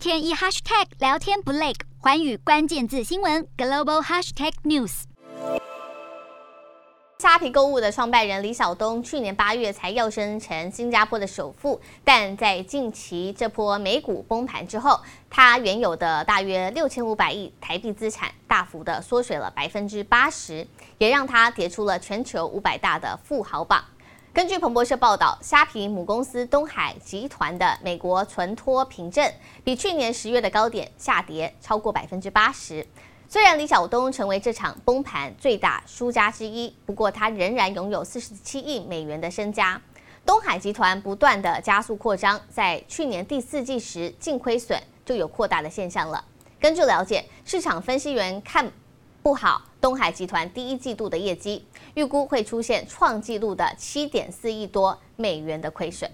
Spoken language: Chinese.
天一 hashtag 聊天不累，寰宇关键字新闻 global hashtag news。虾皮购物的创办人李小东去年八月才跃升成新加坡的首富，但在近期这波美股崩盘之后，他原有的大约六千五百亿台币资产大幅的缩水了百分之八十，也让他跌出了全球五百大的富豪榜。根据彭博社报道，虾皮母公司东海集团的美国存托凭证比去年十月的高点下跌超过百分之八十。虽然李小东成为这场崩盘最大输家之一，不过他仍然拥有四十七亿美元的身家。东海集团不断的加速扩张，在去年第四季时净亏损就有扩大的现象了。根据了解，市场分析员看不好东海集团第一季度的业绩，预估会出现创纪录的七点四亿多美元的亏损。